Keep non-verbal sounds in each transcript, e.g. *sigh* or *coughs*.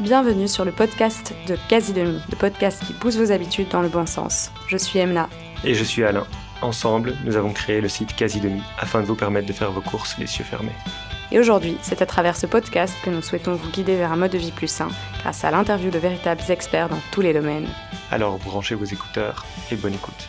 Bienvenue sur le podcast de Quasi Demi, le podcast qui pousse vos habitudes dans le bon sens. Je suis Emna. Et je suis Alain. Ensemble, nous avons créé le site Quasi Demi afin de vous permettre de faire vos courses les yeux fermés. Et aujourd'hui, c'est à travers ce podcast que nous souhaitons vous guider vers un mode de vie plus sain grâce à l'interview de véritables experts dans tous les domaines. Alors branchez vos écouteurs et bonne écoute.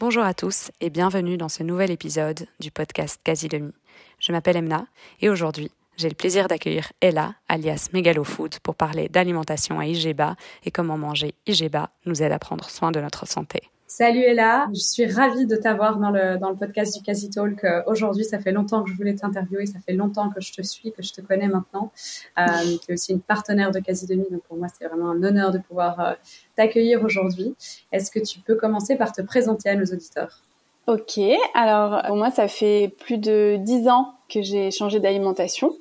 Bonjour à tous et bienvenue dans ce nouvel épisode du podcast Quasi Demi. Je m'appelle Emna et aujourd'hui, j'ai le plaisir d'accueillir Ella, alias Megalo Food, pour parler d'alimentation à Igeba et comment manger Igeba nous aide à prendre soin de notre santé. Salut Ella, je suis ravie de t'avoir dans le, dans le podcast du Quasi Talk. Euh, aujourd'hui, ça fait longtemps que je voulais t'interviewer, ça fait longtemps que je te suis, que je te connais maintenant. Euh, tu es aussi une partenaire de Quasi donc pour moi, c'est vraiment un honneur de pouvoir euh, t'accueillir aujourd'hui. Est-ce que tu peux commencer par te présenter à nos auditeurs? Ok, alors moi, ça fait plus de dix ans que j'ai changé d'alimentation.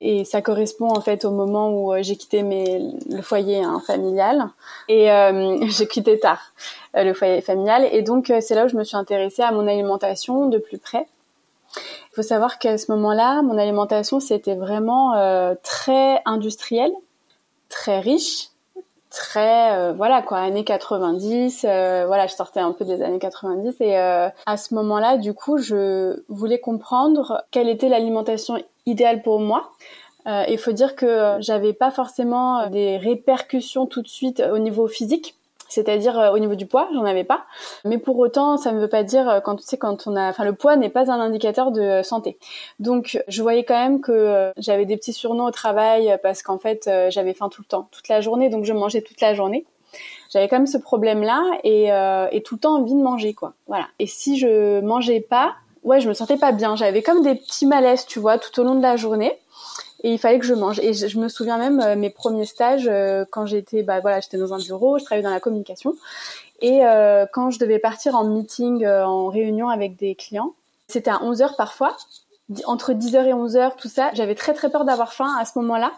Et ça correspond en fait au moment où euh, j'ai quitté mes, le foyer hein, familial. Et euh, *laughs* j'ai quitté tard euh, le foyer familial. Et donc c'est là où je me suis intéressée à mon alimentation de plus près. Il faut savoir qu'à ce moment-là, mon alimentation, c'était vraiment très industriel, très riche très euh, voilà quoi années 90 euh, voilà je sortais un peu des années 90 et euh, à ce moment-là du coup je voulais comprendre quelle était l'alimentation idéale pour moi. Il faut dire que j'avais pas forcément des répercussions tout de suite au niveau physique c'est-à-dire euh, au niveau du poids, j'en avais pas. Mais pour autant, ça ne veut pas dire euh, quand tu sais quand on a, enfin le poids n'est pas un indicateur de euh, santé. Donc je voyais quand même que j'avais des petits surnoms au travail parce qu'en fait j'avais faim tout le temps, toute la journée, donc je mangeais toute la journée. J'avais quand même ce problème-là et, et tout le temps envie de manger quoi. Voilà. Et si je mangeais pas, ouais, je me sentais pas bien. J'avais comme des petits malaises, tu vois, tout au long de la journée et il fallait que je mange. Et je, me souviens même euh, mes premiers stages euh, quand j'étais, bah voilà, j'étais dans un bureau, je travaillais dans la communication, et euh, quand je devais partir en meeting, en réunion avec des clients, c'était à 11 heures parfois, entre 10h et 11h, tout ça. J'avais très très peur d'avoir faim à ce moment-là.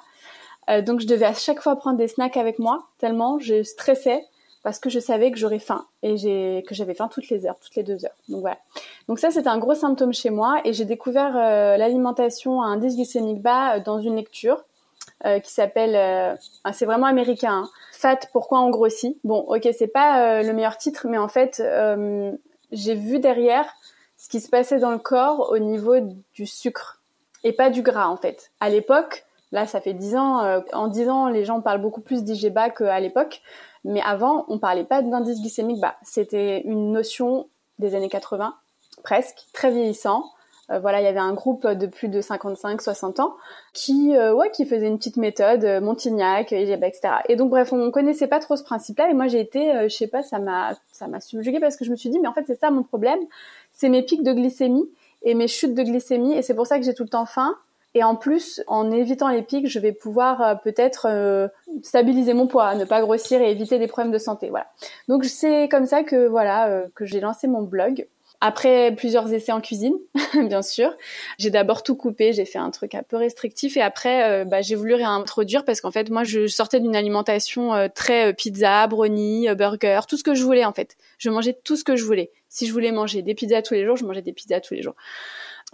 donc je devais à chaque fois prendre des snacks avec moi, tellement je stressais parce que je savais que j'aurais faim et que j'avais faim toutes les heures, toutes les deux heures. Donc voilà. Donc ça c'était un gros symptôme chez moi et j'ai découvert euh, l'alimentation à indice glycémique bas euh, dans une lecture euh, qui s'appelle, c'est vraiment américain, hein. Fat pourquoi on grossit? Bon ok c'est pas le meilleur titre mais en fait j'ai vu derrière ce qui se passait dans le corps au niveau du sucre et pas du gras en fait. À l'époque, là ça fait dix ans, en dix ans les gens parlent beaucoup plus d'IGBA qu'à l'époque. Mais avant, on parlait pas d'indice glycémique bas. C'était une notion des années 80, presque, très vieillissant. Euh, voilà, il y avait un groupe de plus de 55-60 ans qui, euh, ouais, qui faisait une petite méthode, euh, Montignac, etc. Et donc, bref, on connaissait pas trop ce principe-là. Et moi, j'ai été, je sais pas, ça m'a, ça m'a subjugué parce que je me suis dit, mais en fait, c'est ça mon problème, c'est mes pics de glycémie et mes chutes de glycémie, et c'est pour ça que j'ai tout le temps faim. Et en plus, en évitant les pics, je vais pouvoir euh, peut-être euh, stabiliser mon poids, ne pas grossir et éviter des problèmes de santé. Voilà. Donc c'est comme ça que voilà euh, que j'ai lancé mon blog. Après plusieurs essais en cuisine, *laughs* bien sûr, j'ai d'abord tout coupé, j'ai fait un truc un peu restrictif et après bah, j'ai voulu réintroduire parce qu'en fait moi je sortais d'une alimentation très pizza, brownie, burger, tout ce que je voulais en fait. Je mangeais tout ce que je voulais. Si je voulais manger des pizzas tous les jours, je mangeais des pizzas tous les jours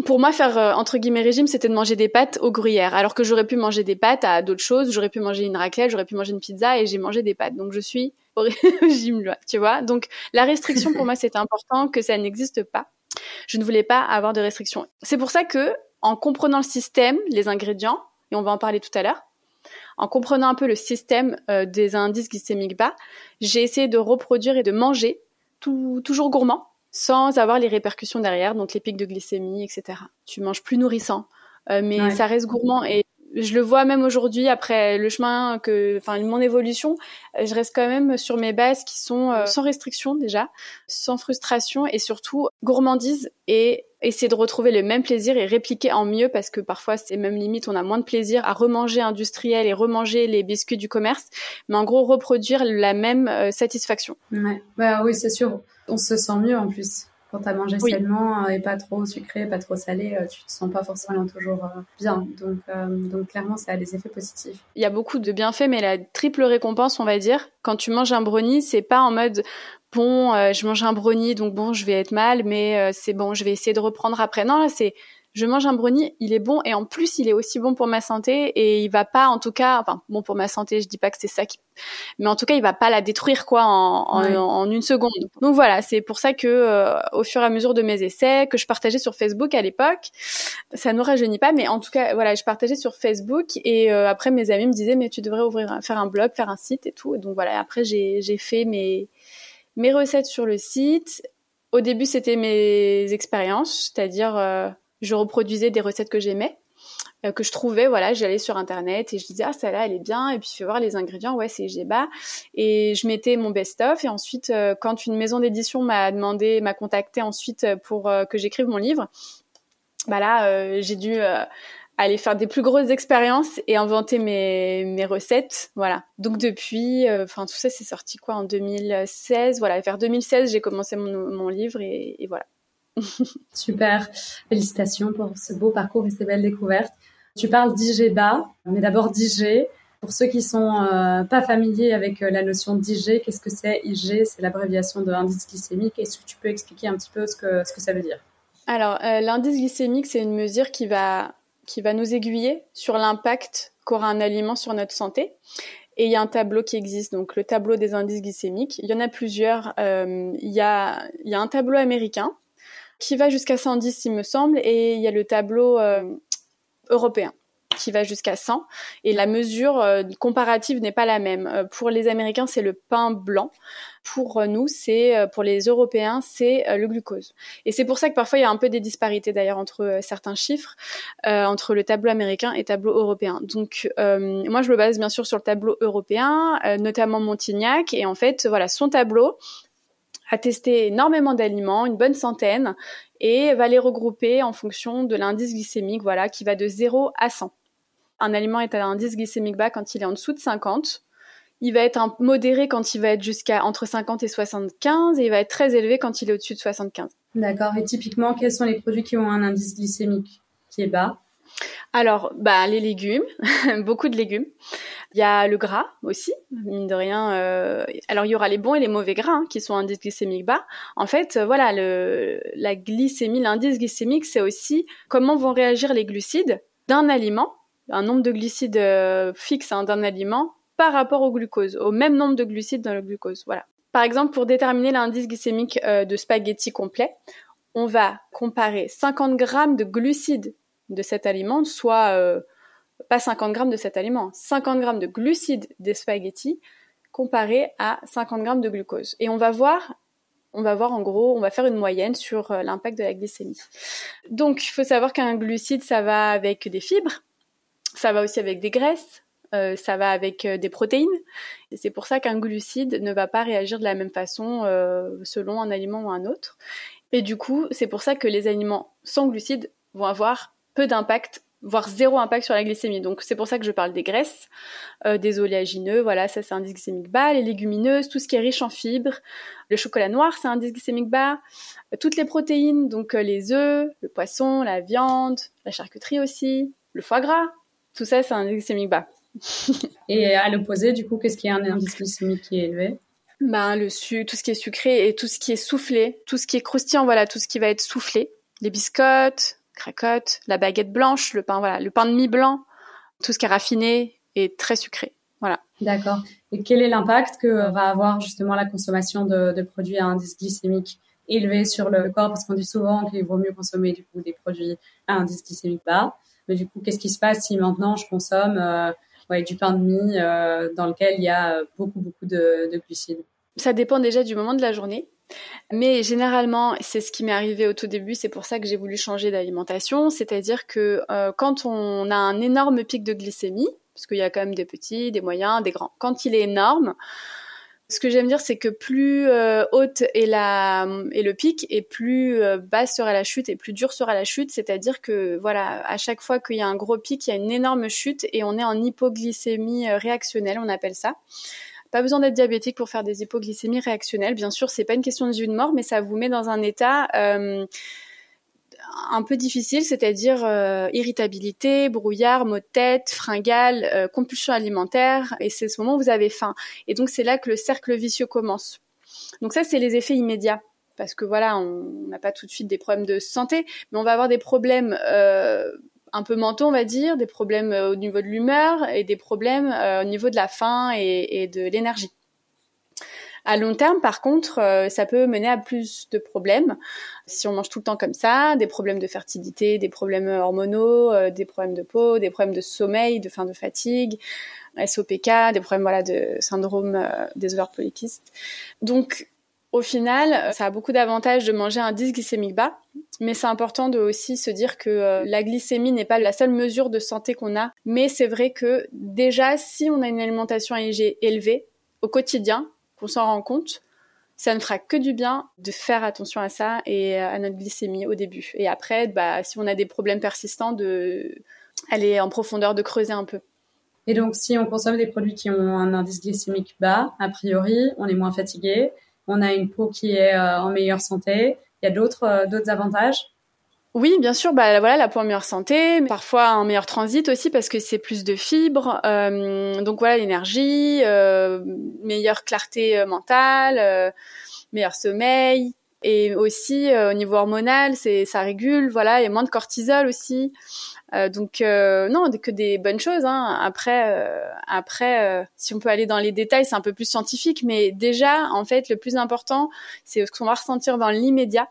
pour moi, faire euh, entre guillemets régime, c'était de manger des pâtes au gruyère, alors que j'aurais pu manger des pâtes à d'autres choses. J'aurais pu manger une raclette, j'aurais pu manger une pizza, et j'ai mangé des pâtes. Donc je suis au *laughs* régime, tu vois. Donc la restriction pour moi, c'était important que ça n'existe pas. Je ne voulais pas avoir de restriction. C'est pour ça que, en comprenant le système, les ingrédients, et on va en parler tout à l'heure, en comprenant un peu le système euh, des indices glycémiques bas, j'ai essayé de reproduire et de manger toujours gourmand, sans avoir les répercussions derrière, donc les pics de glycémie, etc. Tu manges plus nourrissant, euh, mais ça reste gourmand et je le vois même aujourd'hui après le chemin que, enfin, mon évolution, je reste quand même sur mes bases qui sont euh, sans restriction déjà, sans frustration et surtout gourmandise et essayer de retrouver le même plaisir et répliquer en mieux parce que parfois c'est même limite on a moins de plaisir à remanger industriel et remanger les biscuits du commerce mais en gros reproduire la même euh, satisfaction. Ouais. Bah oui, c'est sûr on se sent mieux en plus. Quand tu as mangé sainement euh, et pas trop sucré, pas trop salé, euh, tu te sens pas forcément toujours euh, bien. Donc, donc clairement, ça a des effets positifs. Il y a beaucoup de bienfaits, mais la triple récompense, on va dire, quand tu manges un brownie, c'est pas en mode bon, je mange un brownie, donc bon, je vais être mal, mais c'est bon, je vais essayer de reprendre après. Non, là, c'est je mange un brownie, il est bon et en plus il est aussi bon pour ma santé et il va pas en tout cas, enfin bon pour ma santé, je dis pas que c'est ça qui, mais en tout cas il va pas la détruire quoi en, en, une seconde. Donc voilà, c'est pour ça que euh, au fur et à mesure de mes essais que je partageais sur Facebook à l'époque, ça ne rajeunit pas, mais en tout cas voilà, je partageais sur Facebook et euh, après mes amis me disaient mais tu devrais ouvrir, faire un blog, faire un site et tout. Et donc voilà, après j'ai j'ai fait mes mes recettes sur le site. Au début, c'était mes expériences, c'est-à-dire euh, je reproduisais des recettes que j'aimais, euh, que je trouvais, voilà, j'allais sur internet et je disais ah celle-là elle est bien et puis je fais voir les ingrédients, ouais c'est Geba et je mettais mon best-of et ensuite euh, quand une maison d'édition m'a demandé, m'a contacté ensuite pour euh, que j'écrive mon livre, bah là j'ai dû aller faire des plus grosses expériences et inventer mes, mes recettes. Voilà. Donc depuis, enfin tout ça c'est sorti quoi en 2016. Voilà, vers 2016 j'ai commencé mon, mon livre et voilà. *laughs* Super. Félicitations pour ce beau parcours et ces belles découvertes. Tu parles d'IGBA, mais d'abord d'IG. Pour ceux qui sont euh, pas familiers avec euh, la notion d'IG, qu'est-ce que c'est IG C'est l'abréviation de l'indice glycémique. Est-ce que tu peux expliquer un petit peu ce que, ce que ça veut dire? Alors, euh, l'indice glycémique, c'est une mesure qui va, qui va nous aiguiller sur l'impact qu'aura un aliment sur notre santé. Et il y a un tableau qui existe, donc le tableau des indices glycémiques. Il y en a plusieurs. il, y a, il y a un tableau américain qui va jusqu'à 110, il me semble, et il y a le tableau euh, européen qui va jusqu'à 100 et la mesure euh, comparative n'est pas la même. Euh, pour les Américains, c'est le pain blanc. Pour nous, c'est pour les Européens, c'est le glucose. Et c'est pour ça que parfois il y a un peu des disparités d'ailleurs entre certains chiffres entre le tableau américain et le tableau européen. Donc moi je me base bien sûr sur le tableau européen, notamment Montignac et en fait voilà son tableau a testé énormément d'aliments, une bonne centaine, et va les regrouper en fonction de l'indice glycémique, voilà, qui va de 0 à 100. Un aliment est à l'indice glycémique bas quand il est en dessous de 50. Il va être modéré quand il va être jusqu'à entre 50 et 75 et il va être très élevé quand il est au-dessus de 75. D'accord. Et typiquement, quels sont les produits qui ont un indice glycémique qui est bas? Alors, bah, les légumes, *laughs* beaucoup de légumes. Il y a le gras aussi, mine de rien. Euh, alors, il y aura les bons et les mauvais gras hein, qui sont indice glycémique bas. En fait, euh, voilà, la glycémie, l'indice glycémique, c'est aussi comment vont réagir les glucides d'un aliment, un nombre de glucides euh, fixe hein, d'un aliment par rapport au glucose, au même nombre de glucides dans le glucose. Voilà. Par exemple, pour déterminer l'indice glycémique de spaghetti complet, on va comparer 50 grammes de glucides de cet aliment, soit euh, pas 50 grammes de cet aliment, 50 grammes de glucides des spaghettis comparé à 50 grammes de glucose. Et on va voir, on va voir en gros, on va faire une moyenne sur euh, l'impact de la glycémie. Donc, il faut savoir qu'un glucide, ça va avec des fibres, ça va aussi avec des graisses, euh, ça va avec des protéines. Et c'est pour ça qu'un glucide ne va pas réagir de la même façon selon un aliment ou un autre. Et du coup, c'est pour ça que les aliments sans glucides vont avoir peu d'impact voire zéro impact sur la glycémie. Donc c'est pour ça que je parle des graisses, euh, des oléagineux, voilà, ça c'est un indice glycémique bas, les légumineuses, tout ce qui est riche en fibres, le chocolat noir c'est un indice glycémique bas, euh, toutes les protéines, donc euh, les œufs, le poisson, la viande, la charcuterie aussi, le foie gras, tout ça c'est un indice glycémique bas. *laughs* Et à l'opposé, du coup, qu'est-ce qui est un indice glycémique qui est élevé? Ben, le su tout ce qui est sucré et tout ce qui est soufflé, tout ce qui est croustillant, voilà, tout ce qui va être soufflé, les biscottes, cracotte, la baguette blanche, le pain, voilà, le pain de mie blanc, tout ce qui est raffiné et très sucré. Voilà. D'accord. Et quel est l'impact que va avoir justement la consommation de, produits à indice glycémique élevé sur le corps? Parce qu'on dit souvent qu'il vaut mieux consommer du coup des produits à indice glycémique bas. Mais du coup, qu'est-ce qui se passe si maintenant je consomme euh, du pain de mie euh, dans lequel il y a beaucoup beaucoup de, de glucides? Ça dépend déjà du moment de la journée. Mais généralement, c'est ce qui m'est arrivé au tout début, c'est pour ça que j'ai voulu changer d'alimentation, c'est-à-dire que euh, quand on a un énorme pic de glycémie, parce qu'il y a quand même des petits, des moyens, des grands, quand il est énorme, ce que j'aime dire, c'est que plus euh, haute est, la, est le pic et plus euh, basse sera la chute et plus dure sera la chute. C'est-à-dire que voilà, à chaque fois qu'il y a un gros pic, il y a une énorme chute et on est en hypoglycémie réactionnelle, on appelle ça. Pas besoin d'être diabétique pour faire des hypoglycémies réactionnelles. Bien sûr, c'est pas une question de vie de mort, mais ça vous met dans un état euh, un peu difficile, c'est-à-dire euh, irritabilité, brouillard, maux de tête, fringale, euh, compulsion alimentaire, et c'est ce moment où vous avez faim. Et donc c'est là que le cercle vicieux commence. Donc ça, c'est les effets immédiats. parce que voilà, on n'a pas tout de suite des problèmes de santé, mais on va avoir des problèmes euh, un peu mentaux, on va dire, des problèmes euh, au niveau de l'humeur et des problèmes euh, au niveau de la faim et, de l'énergie. À long terme, par contre, ça peut mener à plus de problèmes si on mange tout le temps comme ça, des problèmes de fertilité, des problèmes hormonaux, des problèmes de peau, des problèmes de sommeil, de faim, de fatigue, SOPK, des problèmes voilà de syndrome des ovaires. Donc au final, euh, ça a beaucoup d'avantages de manger un disque glycémique bas, mais c'est important de aussi se dire que euh, la glycémie n'est pas la seule mesure de santé qu'on a, mais c'est vrai que déjà si on a une alimentation élevée au quotidien, qu'on s'en rend compte, ça ne fera que du bien de faire attention à ça et à notre glycémie au début. Et après, bah, si on a des problèmes persistants, de aller en profondeur, de creuser un peu. Et donc, si on consomme des produits qui ont un indice glycémique bas, a priori, on est moins fatigué, on a une peau qui est euh, en meilleure santé. Il y a d'autres euh, d'autres avantages oui, bien sûr. Bah voilà, la peau en meilleure santé, parfois un meilleur transit aussi parce que c'est plus de fibres. Euh, donc voilà, l'énergie, meilleure clarté mentale, meilleur sommeil, et aussi au niveau hormonal, c'est ça régule. Voilà, il y a moins de cortisol aussi. Euh, donc euh, non, que des bonnes choses. Hein. Après, euh, après, si on peut aller dans les détails, c'est un peu plus scientifique, mais déjà, en fait, le plus important, c'est ce qu'on va ressentir dans l'immédiat.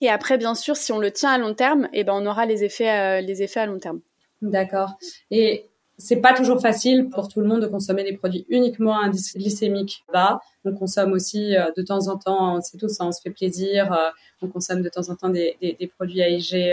Et après, bien sûr, si on le tient à long terme, eh ben, on aura les effets, les effets à long terme. D'accord. Et c'est pas toujours facile pour tout le monde de consommer des produits uniquement à indice glycémique bas. On consomme aussi de temps en temps, c'est tout ça, on se fait plaisir. on consomme de temps en temps des, produits AIG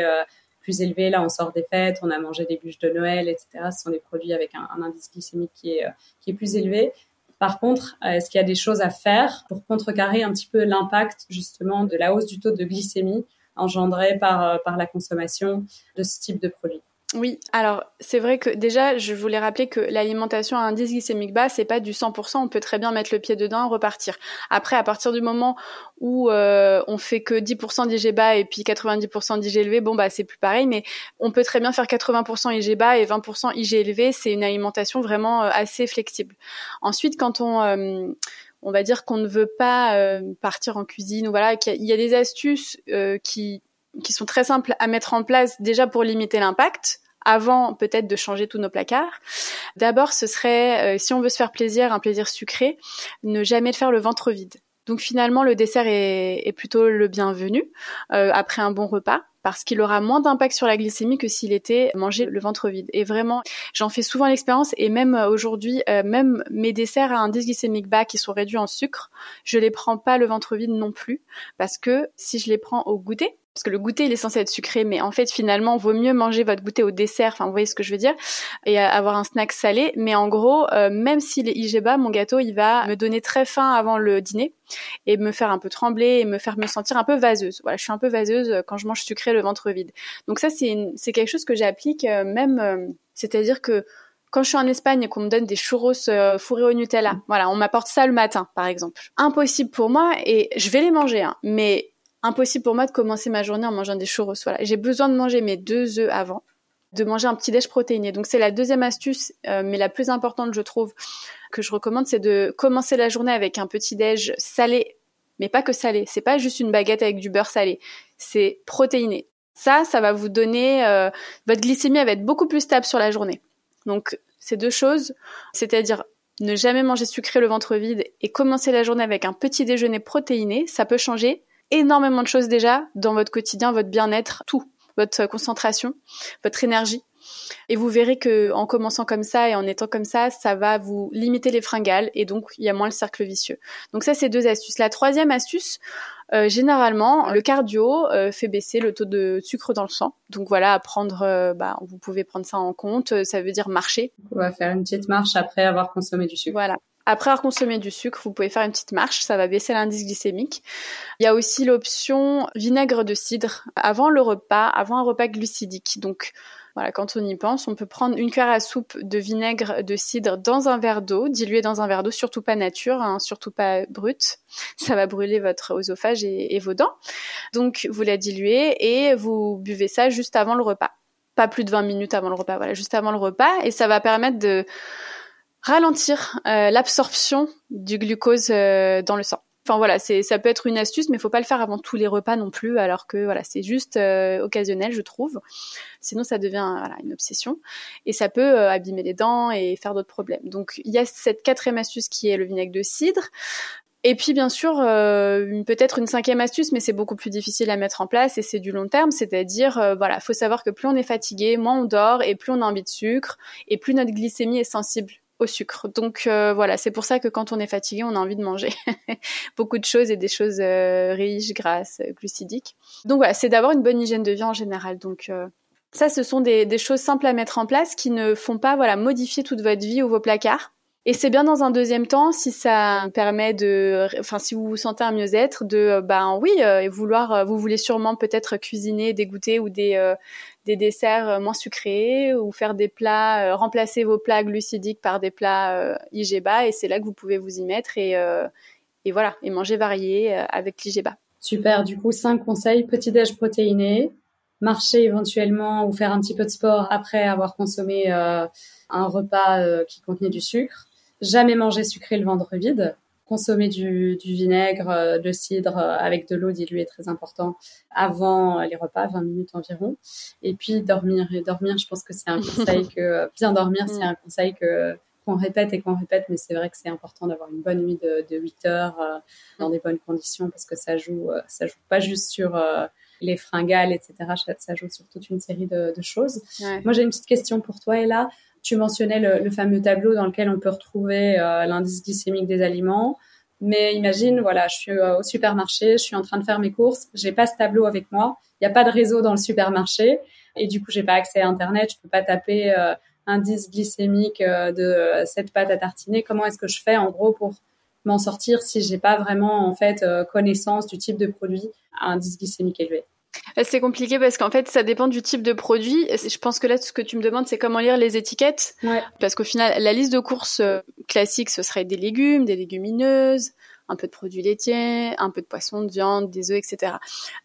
plus élevé. Là, on sort des fêtes, on a mangé des bûches de Noël, etc. Ce sont des produits avec un, indice glycémique qui est, euh, plus élevé. Par contre, euh, est-ce qu'il y a des choses à faire pour contrecarrer un petit peu l'impact justement de la hausse du taux de glycémie engendrée par, euh, par la consommation de ce type de produit? Oui, alors c'est vrai que déjà, je voulais rappeler que l'alimentation à indice glycémique bas, c'est pas du 100%, on peut très bien mettre le pied dedans repartir. Après, à partir du moment où euh, on fait que 10% d'IG bas et puis 90% d'IG élevé, bon bah c'est plus pareil, mais on peut très bien faire 80% IG bas et 20% IG élevé, c'est une alimentation vraiment euh, assez flexible. Ensuite, quand on... Euh, on va dire qu'on ne veut pas euh, partir en cuisine ou voilà, qu'il y a des astuces qui qui sont très simples à mettre en place déjà pour limiter l'impact avant peut-être de changer tous nos placards. D'abord, ce serait, euh, si on veut se faire plaisir, un plaisir sucré, ne jamais le faire le ventre vide. Donc finalement, le dessert est, plutôt le bienvenu euh, après un bon repas parce qu'il aura moins d'impact sur la glycémie que s'il était mangé le ventre vide. Et vraiment, j'en fais souvent l'expérience et même euh, aujourd'hui, même mes desserts à indice glycémique bas qui sont réduits en sucre, je les prends pas le ventre vide non plus parce que si je les prends au goûter, parce que le goûter il est censé être sucré, mais en fait finalement vaut mieux manger votre goûter au dessert, enfin vous voyez ce que je veux dire, et avoir un snack salé. Mais en gros, euh, même s'il est IG bas, mon gâteau il va me donner très faim avant le dîner et me faire un peu trembler et me faire me sentir un peu vaseuse. Voilà, je suis un peu vaseuse euh, quand je mange sucré le ventre vide. Donc ça c'est c'est quelque chose que j'applique euh, même, c'est-à-dire que quand je suis en Espagne et qu'on me donne des churros fourrés au Nutella, voilà, on m'apporte ça le matin, par exemple. Impossible pour moi et je vais les manger, hein, mais impossible pour moi de commencer ma journée en mangeant des churros. Voilà, j'ai besoin de manger mes deux œufs avant, de manger un petit déj protéiné. Donc c'est la deuxième astuce, euh, mais la plus importante, je trouve, que je recommande, c'est de commencer la journée avec un petit déj salé, mais pas que salé. C'est pas juste une baguette avec du beurre salé, c'est protéiné. Ça, ça va vous donner euh, votre glycémie va être beaucoup plus stable sur la journée. Donc ces deux choses, c'est-à-dire ne jamais manger sucré le ventre vide et commencer la journée avec un petit déjeuner protéiné, ça peut changer énormément de choses déjà dans votre quotidien, votre bien-être, tout, votre concentration, votre énergie. Et vous verrez que en commençant comme ça et en étant comme ça, ça va vous limiter les fringales et donc il y a moins le cercle vicieux. Donc ça, c'est deux astuces. La troisième astuce, euh, généralement, le cardio euh, fait baisser le taux de sucre dans le sang. Donc voilà, à prendre, euh, bah, vous pouvez prendre ça en compte. Ça veut dire marcher. On va faire une petite marche après avoir consommé du sucre. Voilà. Après avoir consommé du sucre, vous pouvez faire une petite marche, ça va baisser l'indice glycémique. Il y a aussi l'option vinaigre de cidre avant le repas, avant un repas glucidique. Donc voilà, quand on y pense, on peut prendre une cuillère à soupe de vinaigre de cidre dans un verre d'eau, dilué dans un verre d'eau, surtout pas nature, hein, surtout pas brut. *laughs* Ça va brûler votre oesophage et, et vos dents. Donc vous la diluez et vous buvez ça juste avant le repas. Pas plus de 20 minutes avant le repas, voilà, juste avant le repas. Et ça va permettre de ralentir euh, l'absorption du glucose euh, dans le sang. Enfin voilà, c'est ça peut être une astuce, mais faut pas le faire avant tous les repas non plus, alors que voilà, c'est juste euh, occasionnel, je trouve. Sinon, ça devient voilà, une obsession et ça peut euh, abîmer les dents et faire d'autres problèmes. Donc il y a cette quatrième astuce qui est le vinaigre de cidre. Et puis bien sûr, euh, peut-être une cinquième astuce, mais c'est beaucoup plus difficile à mettre en place et c'est du long terme, c'est-à-dire euh, voilà, faut savoir que plus on est fatigué, moins on dort et plus on a envie de sucre et plus notre glycémie est sensible au sucre. Donc euh, voilà, c'est pour ça que quand on est fatigué, on a envie de manger *laughs* beaucoup de choses et des choses euh, riches, grasses, glucidiques. Donc voilà, c'est d'avoir une bonne hygiène de vie en général. Donc ça, ce sont des, choses simples à mettre en place qui ne font pas voilà modifier toute votre vie ou vos placards. Et c'est bien dans un deuxième temps si ça permet de, enfin si vous vous sentez un mieux-être, de ben oui, euh, vouloir, euh, vous voulez sûrement peut-être cuisiner des goûters ou des euh, des desserts moins sucrés ou faire des plats, remplacer vos plats glucidiques par des plats IGBA et c'est là que vous pouvez vous y mettre et voilà et manger varié avec l'IGBA. Super. Du coup, cinq conseils. Petit déj protéiné, marcher éventuellement ou faire un petit peu de sport après avoir consommé un repas qui contenait du sucre. Jamais manger sucré le ventre vide, consommer du, du vinaigre, euh, de cidre euh, avec de l'eau diluée très important avant les repas, 20 minutes environ. Et puis dormir. Et dormir, je pense que c'est un conseil *laughs* que bien dormir, c'est un conseil que qu'on répète et qu'on répète, mais c'est vrai que c'est important d'avoir une bonne nuit de, de 8 heures euh, dans des bonnes conditions parce que ça joue, ça joue pas juste sur les fringales, etc. Ça, joue sur toute une série de, de choses. Moi, j'ai une petite question pour toi, Ella. Tu mentionnais le, fameux tableau dans lequel on peut retrouver euh, l'indice glycémique des aliments. Mais imagine, voilà, je suis euh, au supermarché, je suis en train de faire mes courses, j'ai pas ce tableau avec moi, il n'y a pas de réseau dans le supermarché et du coup j'ai pas accès à Internet, je peux pas taper euh, indice glycémique de cette pâte à tartiner. Comment est-ce que je fais en gros pour m'en sortir si j'ai pas vraiment en fait connaissance du type de produit à indice glycémique élevé euh, c'est compliqué parce qu'en fait, ça dépend du type de produit. Je pense que là, ce que tu me demandes, c'est comment lire les étiquettes. Parce qu'au final, la liste de courses euh, classique, ce serait des légumes, des légumineuses, un peu de produits laitiers, un peu de poisson, de viande, des œufs, etc.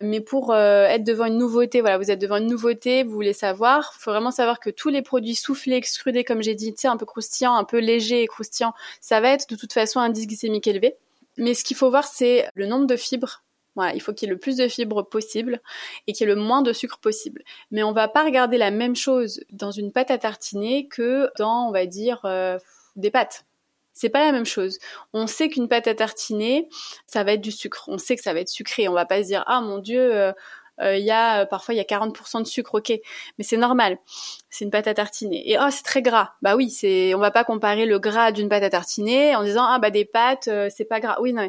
Mais pour euh, être devant une nouveauté, voilà, vous êtes devant une nouveauté, vous voulez savoir, il faut vraiment savoir que tous les produits soufflés, extrudés, comme j'ai dit, un peu croustillants, un peu légers et croustillants, ça va être de toute façon un indice glycémique élevé. Mais ce qu'il faut voir, c'est le nombre de fibres voilà, il faut qu'il y ait le plus de fibres possible et qu'il y ait le moins de sucre possible. Mais on va pas regarder la même chose dans une pâte à tartiner que dans, on va dire, euh, des pâtes. C'est pas la même chose. On sait qu'une pâte à tartiner, ça va être du sucre. On sait que ça va être sucré. On va pas se dire ah mon dieu, euh, euh, y a parfois il y a 40% de sucre, ok, mais c'est normal. C'est une pâte à tartiner. Et oh c'est très gras. Bah oui, c'est on va pas comparer le gras d'une pâte à tartiner en disant ah bah des pâtes c'est pas gras. Oui non.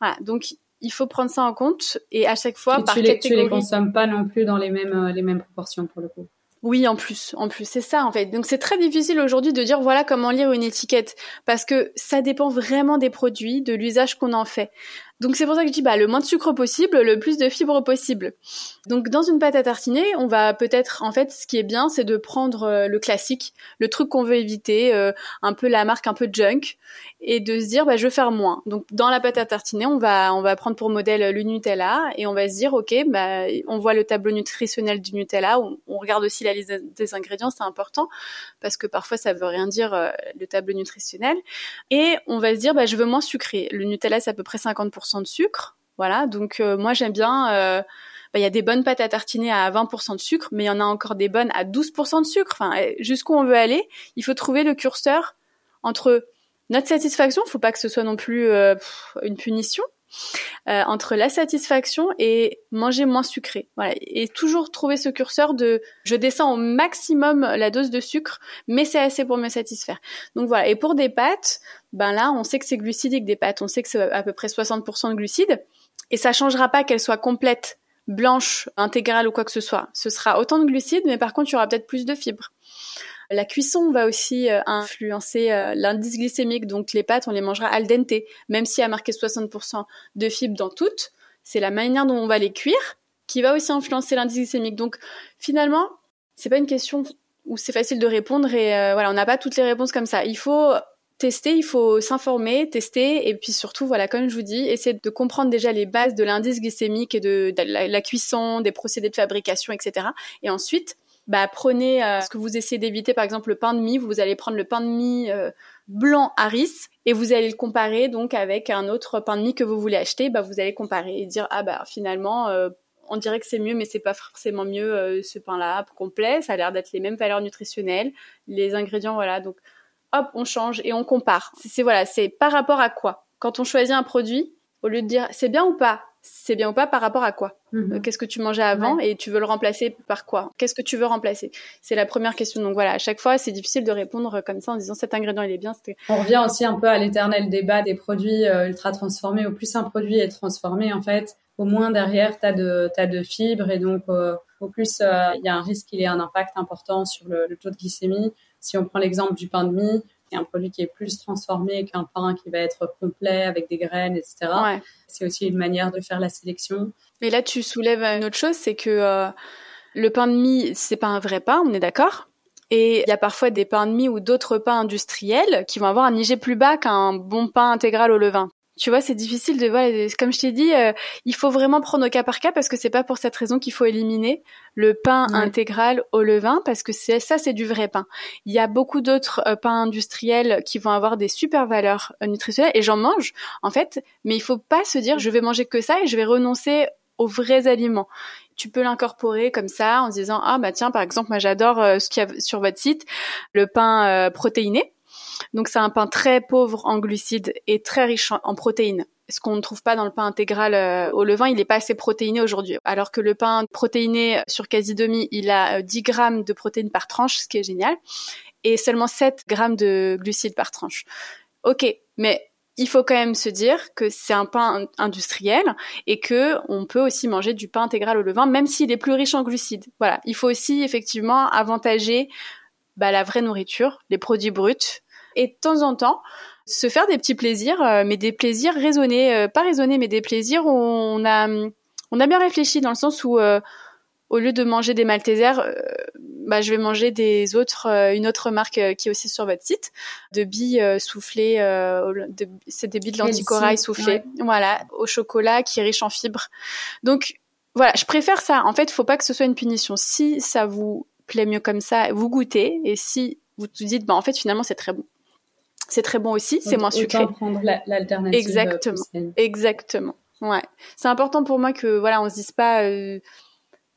Voilà. Donc il faut prendre ça en compte et à chaque fois par tu les, Tu les consommes pas non plus dans les mêmes euh, les mêmes proportions pour le coup. Oui, en plus, en plus, c'est ça en fait. Donc c'est très difficile aujourd'hui de dire voilà comment lire une étiquette parce que ça dépend vraiment des produits, de l'usage qu'on en fait. Donc c'est pour ça que je dis bah le moins de sucre possible, le plus de fibres possible. Donc dans une pâte à tartiner, on va peut-être en fait ce qui est bien, c'est de prendre euh, le classique, le truc qu'on veut éviter, euh, un peu la marque un peu junk et de se dire bah je veux faire moins. Donc dans la pâte à tartiner, on va on va prendre pour modèle le Nutella et on va se dire OK, bah on voit le tableau nutritionnel du Nutella, on, on regarde aussi la liste des ingrédients, c'est important parce que parfois ça veut rien dire euh, le tableau nutritionnel et on va se dire bah je veux moins sucré. Le Nutella c'est à peu près 50 de sucre. Voilà, donc euh, moi j'aime bien. Euh, bah, il y a des bonnes pâtes à tartiner à 20% de sucre, mais il y en a encore des bonnes à 12% de sucre. Enfin, eh, jusqu'où on veut aller, il faut trouver le curseur entre notre satisfaction, faut pas que ce soit non plus euh, une punition, entre la satisfaction et manger moins sucré. Voilà, et toujours trouver ce curseur de je descends au maximum la dose de sucre, mais c'est assez pour me satisfaire. Donc voilà. Et pour des pâtes, ben là, on sait que c'est glucidique des pâtes, on sait que c'est à peu près 60% de glucides, et ça changera pas qu'elles soient complètes, blanches, intégrales ou quoi que ce soit. Ce sera autant de glucides, mais par contre, il y aura peut-être plus de fibres. La cuisson va aussi euh, influencer euh, l'indice glycémique, donc les pâtes, on les mangera al dente, même si a marqué 60% de fibres dans toutes. C'est la manière dont on va les cuire qui va aussi influencer l'indice glycémique. Donc finalement, c'est pas une question où c'est facile de répondre et euh, voilà, on n'a pas toutes les réponses comme ça. Il faut tester, il faut s'informer, tester, et puis surtout, voilà, comme je vous dis, essayer de comprendre déjà les bases de l'indice glycémique et de, la, cuisson, des procédés de fabrication, etc. Et ensuite, bah prenez ce que vous essayez d'éviter, par exemple le pain de mie, vous allez prendre le pain de mie blanc Harris et vous allez le comparer donc avec un autre pain de mie que vous voulez acheter, bah vous allez comparer et dire ah bah finalement on dirait que c'est mieux, mais c'est pas forcément mieux euh, ce pain-là complet. Ça a l'air d'être les mêmes valeurs nutritionnelles, les ingrédients, voilà. Donc, hop, on change et on compare. C'est voilà, c'est par rapport à quoi? Quand on choisit un produit, au lieu de dire c'est bien ou pas, c'est bien ou pas par rapport à quoi mhm. euh, Qu'est-ce que tu mangeais avant et tu veux le remplacer par quoi Qu'est-ce que tu veux remplacer C'est la première question. Donc voilà, à chaque fois, c'est difficile de répondre comme ça en disant cet ingrédient il est bien. On revient aussi un peu à l'éternel débat des produits euh, ultra transformés. Au plus un produit est transformé, en fait, au moins derrière, tu as de, t'as de fibres et donc euh, au plus, euh, il y a un risque qu'il ait un impact important sur le, taux de glycémie. Si on prend l'exemple du pain de mie, un produit qui est plus transformé qu'un pain qui va être complet avec des graines, etc. C'est aussi une manière de faire la sélection. Mais là, tu soulèves une autre chose, c'est que euh, le pain de mie, c'est pas un vrai pain, on est d'accord et il y a parfois des pains de mie ou d'autres pains industriels qui vont avoir un IG plus bas qu'un bon pain intégral au levain tu vois, c'est difficile de voir. Comme je t'ai dit, euh, il faut vraiment prendre au cas par cas parce que c'est pas pour cette raison qu'il faut éliminer le pain intégral au levain parce que c'est ça, c'est du vrai pain. Il y a beaucoup d'autres euh, pains industriels qui vont avoir des super valeurs euh, nutritionnelles et j'en mange en fait, mais il faut pas se dire je vais manger que ça et je vais renoncer aux vrais aliments. Tu peux l'incorporer comme ça en se disant ah bah tiens par exemple moi j'adore ce qu'il y a sur votre site le pain protéiné donc c'est un pain très pauvre en glucides et très riche en, protéines ce qu'on ne trouve pas dans le pain intégral euh, au levain, il n'est pas assez protéiné aujourd'hui. Alors que le pain protéiné sur quasi demi, il a 10 euh, grammes de protéines par tranche, ce qui est génial, et seulement 7 grammes de glucides par tranche. Ok, mais il faut quand même se dire que c'est un pain industriel et que on peut aussi manger du pain intégral au levain, même s'il est plus riche en glucides. Voilà, il faut aussi effectivement avantager bah, la vraie nourriture, les produits bruts, et de temps en temps se faire des petits plaisirs, euh, mais des plaisirs raisonnés, euh, pas raisonnés, mais des plaisirs où on a, on a bien réfléchi dans le sens où euh, au lieu de manger des Maltesers, bah, je vais manger des autres, une autre marque qui est aussi sur votre site, de billes soufflées, c'est des billes de lentilles soufflées, voilà, au chocolat qui est riche en fibres. Donc voilà, je préfère ça. En fait, il faut pas que ce soit une punition. Si ça vous plaît mieux comme ça, vous goûtez, et si vous vous dites, bah en fait finalement c'est très bon c'est très bon aussi, c'est moins sucré. prendre l'alternative. Exactement. Exactement. Ouais. C'est important pour moi que voilà, on se dise pas euh,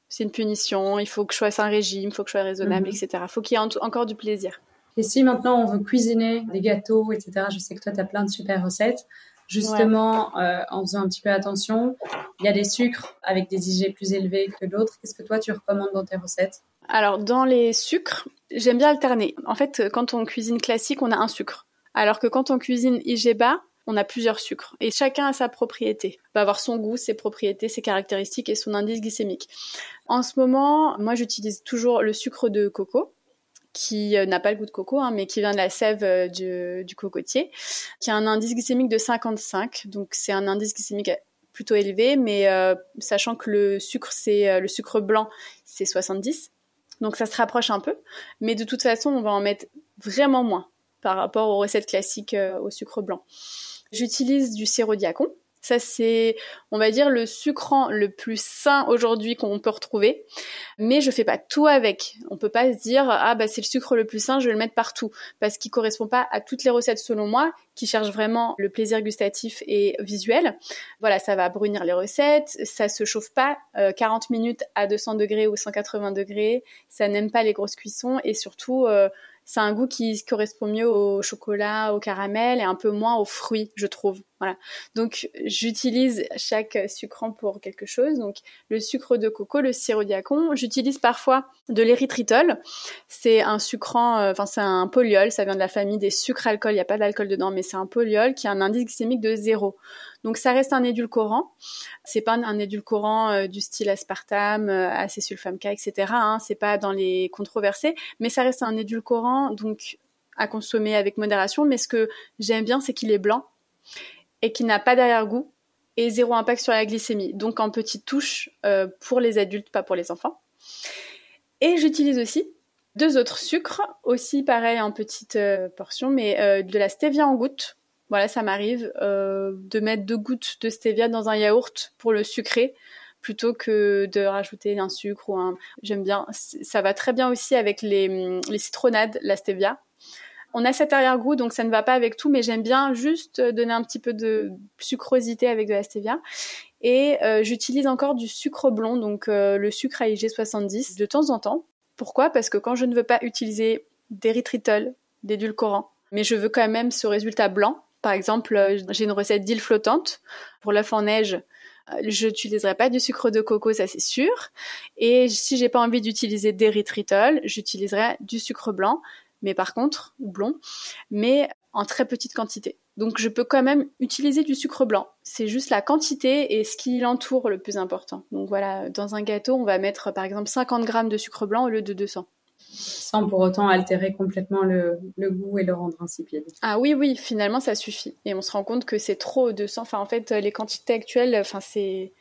c'est une punition, il faut que je fasse un régime, il faut que je sois raisonnable, mhm. etc. Il faut qu'il y ait encore du plaisir. Et si maintenant on veut cuisiner des gâteaux, etc., je sais que toi tu as plein de super recettes. Justement, euh, en faisant un petit peu attention, il y a des sucres avec des IG plus élevés que d'autres. Qu'est-ce que toi tu recommandes dans tes recettes? Alors dans les sucres, j'aime bien alterner. En fait, quand on cuisine classique, on a un sucre. Alors que quand on cuisine IGBA, on a plusieurs sucres et chacun a sa propriété. va avoir son goût, ses propriétés, ses caractéristiques et son indice glycémique. En ce moment, moi j'utilise toujours le sucre de coco qui euh, n'a pas le goût de coco, hein, mais qui vient de la sève euh, du, cocotier, qui a un indice glycémique de 55. Donc c'est un indice glycémique plutôt élevé, mais euh, sachant que le sucre, c'est le sucre blanc, c'est 70. Donc ça se rapproche un peu, mais de toute façon, on va en mettre vraiment moins par rapport aux recettes classiques euh, au sucre blanc. J'utilise du sirop diacon. Ça, c'est, on va dire, le sucrant le plus sain aujourd'hui qu'on peut retrouver. Mais je fais pas tout avec. On peut pas se dire, ah, bah, c'est le sucre le plus sain, je vais le mettre partout. Parce qu'il correspond pas à toutes les recettes selon moi, qui cherchent vraiment le plaisir gustatif et visuel. Voilà, ça va brunir les recettes. Ça se chauffe pas 40 euh, minutes à 200 degrés ou 180 degrés. Ça n'aime pas les grosses cuissons et surtout, euh, c'est un goût qui correspond mieux au chocolat, au caramel et un peu moins aux fruits, je trouve. Voilà. Donc j'utilise chaque sucrant pour quelque chose. Donc le sucre de coco, le sirop diacon. J'utilise parfois de l'érythritol. C'est un sucrant, euh, enfin c'est un polyol. Ça vient de la famille des sucres alcool. Il n'y a pas d'alcool dedans, mais c'est un polyol qui a un indice glycémique de zéro. Donc ça reste un édulcorant. C'est pas un édulcorant euh, du style aspartame, euh, acésulfame K, etc. Hein. C'est pas dans les controversés, mais ça reste un édulcorant donc à consommer avec modération. Mais ce que j'aime bien, c'est qu'il est blanc et qu'il n'a pas d'arrière-goût et zéro impact sur la glycémie. Donc en petite touche euh, pour les adultes, pas pour les enfants. Et j'utilise aussi deux autres sucres, aussi pareil en petite portion, mais de la stevia en gouttes voilà, ça m'arrive euh, de mettre deux gouttes de stevia dans un yaourt pour le sucrer. plutôt que de rajouter un sucre ou un. J'aime bien. Ça va très bien aussi avec les, les citronnades, la stevia. On a cet arrière-goût, donc ça ne va pas avec tout, mais j'aime bien juste donner un petit peu de sucrosité avec de la stevia. Et euh, j'utilise encore du sucre blond, donc euh, le sucre AIG 70, de temps en temps. Pourquoi? Parce que quand je ne veux pas utiliser d'érythritol, d'édulcorant, mais je veux quand même ce résultat blanc, par exemple, euh, j'ai une recette d'île flottante pour l'œuf en neige. Je n'utiliserai pas du sucre de coco, ça c'est sûr. Et si j'ai pas envie d'utiliser d'érythritol, j'utiliserai du sucre blanc mais par contre, ou blond, mais en très petite quantité. Donc je peux quand même utiliser du sucre blanc. C'est juste la quantité et ce qui l'entoure le plus important. Donc voilà, dans un gâteau, on va mettre par exemple 50 grammes de sucre blanc au lieu de 200. Sans pour autant altérer complètement le, goût et le rendre insipide. Ah oui, oui, finalement ça suffit. Et on se rend compte que c'est trop 200. Enfin en fait, les quantités actuelles, enfin c'est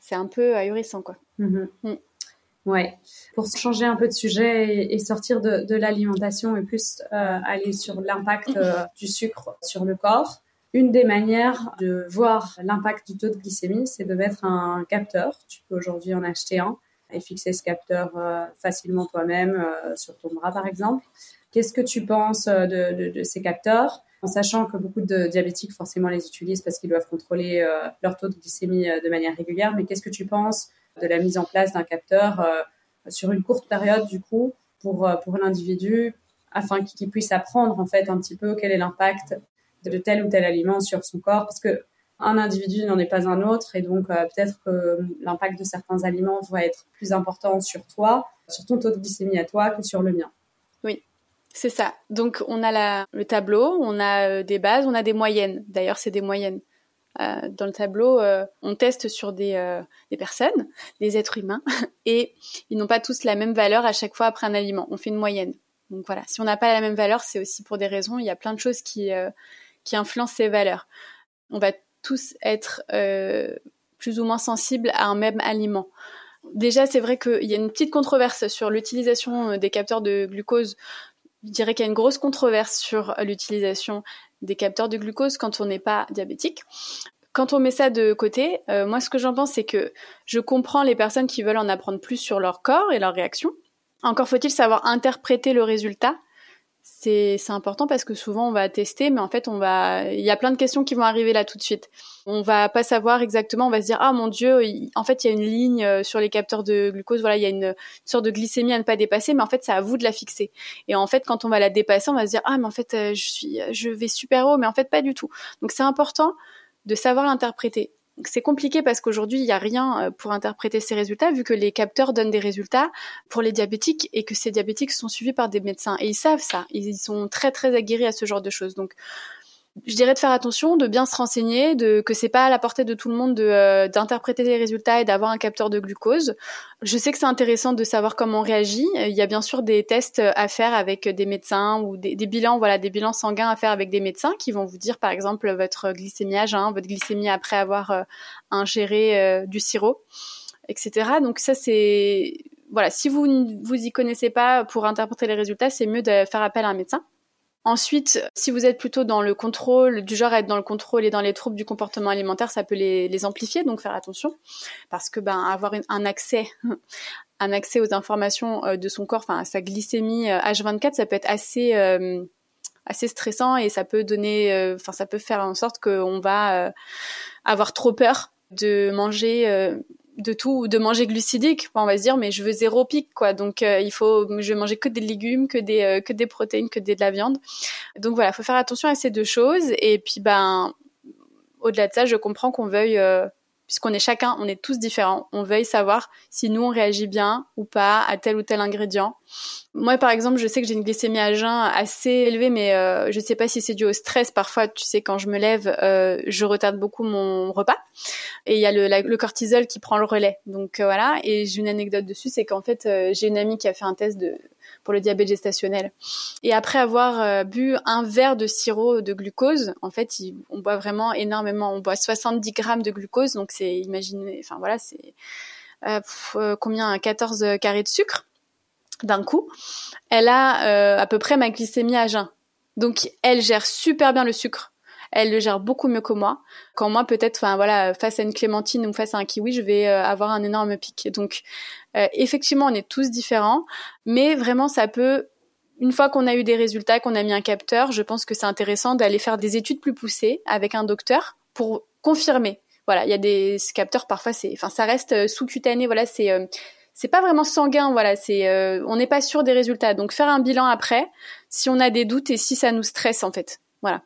c'est un peu ahurissant quoi. Mm-hmm. Mm. Ouais. Pour changer un peu de sujet et, sortir de, l'alimentation et plus euh, aller sur l'impact euh, *coughs* du sucre sur le corps, une des manières de voir l'impact du taux de glycémie, c'est de mettre un capteur. Tu peux aujourd'hui en acheter un et fixer ce capteur euh, facilement toi-même sur ton bras, par exemple. Qu'est-ce que tu penses de, de, ces capteurs? En sachant que beaucoup de diabétiques forcément les utilisent parce qu'ils doivent contrôler leur taux de glycémie de manière régulière. Mais qu'est-ce que tu penses de la mise en place d'un capteur euh, sur une courte période du coup pour, euh, pour l'individu afin qu'il puisse apprendre en fait un petit peu quel est l'impact de tel ou tel aliment sur son corps parce que un individu n'en est pas un autre et donc euh, peut-être que l'impact de certains aliments va être plus important sur toi, sur ton taux de glycémie à toi que sur le mien. Oui, c'est ça. Donc on a le tableau, on a des bases, on a des moyennes. D'ailleurs, c'est des moyennes. Euh, dans le tableau, euh, on teste sur des, euh, des, personnes, des êtres humains, *laughs* et ils n'ont pas tous la même valeur à chaque fois après un aliment. On fait une moyenne. Donc voilà, si on n'a pas la même valeur, c'est aussi pour des raisons. Il y a plein de choses qui, qui influencent ces valeurs. On va tous être plus ou moins sensibles à un même aliment. Déjà, c'est vrai qu'il y a une petite controverse sur l'utilisation des capteurs de glucose. Je dirais qu'il y a une grosse controverse sur l'utilisation des capteurs de glucose quand on n'est pas diabétique. Quand on met ça de côté, euh, moi ce que j'en pense c'est que je comprends les personnes qui veulent en apprendre plus sur leur corps et leurs réactions. Encore faut-il savoir interpréter le résultat c'est important parce que souvent on va tester, mais en fait on va, il y a plein de questions qui vont arriver là tout de suite. On va pas savoir exactement, on va se dire ah mon dieu, en fait il y a une ligne euh, sur les capteurs de glucose, voilà il y a une, sorte de glycémie à ne pas dépasser, mais en fait c'est à vous de la fixer. Et en fait quand on va la dépasser, on va se dire ah mais en fait euh, je suis, je vais super haut, mais en fait pas du tout. Donc c'est important de savoir l'interpréter c'est compliqué parce qu'aujourd'hui, il n'y a rien euh, pour interpréter ces résultats, vu que les capteurs donnent des résultats pour les diabétiques et que ces diabétiques sont suivis par des médecins. Et ils savent ça. Ils sont très, très aguerris à ce genre de choses. Donc, je dirais de faire attention, de bien se renseigner, de que c'est pas à la portée de tout le monde de euh, d'interpréter les résultats et d'avoir un capteur de glucose. Je sais que c'est intéressant de savoir comment on réagit. Il y a bien sûr des tests à faire avec des médecins ou des, bilans, voilà, des bilans sanguins à faire avec des médecins qui vont vous dire par exemple votre glycémie à votre glycémie après avoir euh, ingéré euh, du sirop, etc. Donc ça c'est voilà, si vous vous y connaissez pas pour interpréter les résultats, c'est mieux de faire appel à un médecin. Ensuite, si vous êtes plutôt dans le contrôle, du genre être dans le contrôle et dans les troubles du comportement alimentaire, ça peut les, amplifier, donc faire attention, parce que ben avoir un accès, *laughs* un accès aux informations euh, de son corps, enfin à sa glycémie H24, euh, ça peut être assez euh, assez stressant et ça peut donner, enfin ça peut faire en sorte qu'on va avoir trop peur de manger de tout, de manger glucidique. On va se dire, mais je veux zéro pic, quoi. Donc, euh, il faut, je vais manger que des légumes, que des, euh, que des protéines, que des, de la viande. Donc voilà, faut faire attention à ces deux choses. Et puis, ben, au-delà de ça, je comprends qu'on veuille euh, puisqu'on est chacun, on est tous différents, on veuille savoir si nous on réagit bien ou pas à tel ou tel ingrédient. Moi par exemple, je sais que j'ai une glycémie à jeun assez élevée, mais euh, je sais pas si c'est dû au stress. Parfois, tu sais, quand je me lève, euh, je retarde beaucoup mon repas et il y a le, le, cortisol qui prend le relais. Donc euh, voilà. Et j'ai une anecdote dessus, c'est qu'en fait, euh, j'ai une amie qui a fait un test de pour le diabète gestationnel. Et après avoir euh, bu un verre de sirop de glucose, en fait, on boit vraiment énormément. On boit 70 grammes de glucose, donc c'est, imaginez, enfin voilà, c'est euh, euh, combien 14 carrés de sucre d'un coup. Elle a à peu près ma glycémie à jeun. Donc elle gère super bien le sucre. Elle le gère beaucoup mieux que moi. Quand moi, peut-être, enfin voilà, face à une clémentine ou face à un kiwi, je vais euh, avoir un énorme pic. Donc, euh, effectivement, on est tous différents, mais vraiment, ça peut une fois qu'on a eu des résultats, qu'on a mis un capteur, je pense que c'est intéressant d'aller faire des études plus poussées avec un docteur pour confirmer. Voilà, il y a des capteurs parfois, c'est, enfin, ça reste sous-cutané. Voilà, c'est c'est pas vraiment sanguin, voilà, c'est euh, on n'est pas sûr des résultats. Donc faire un bilan après, si on a des doutes et si ça nous stresse en fait. Voilà.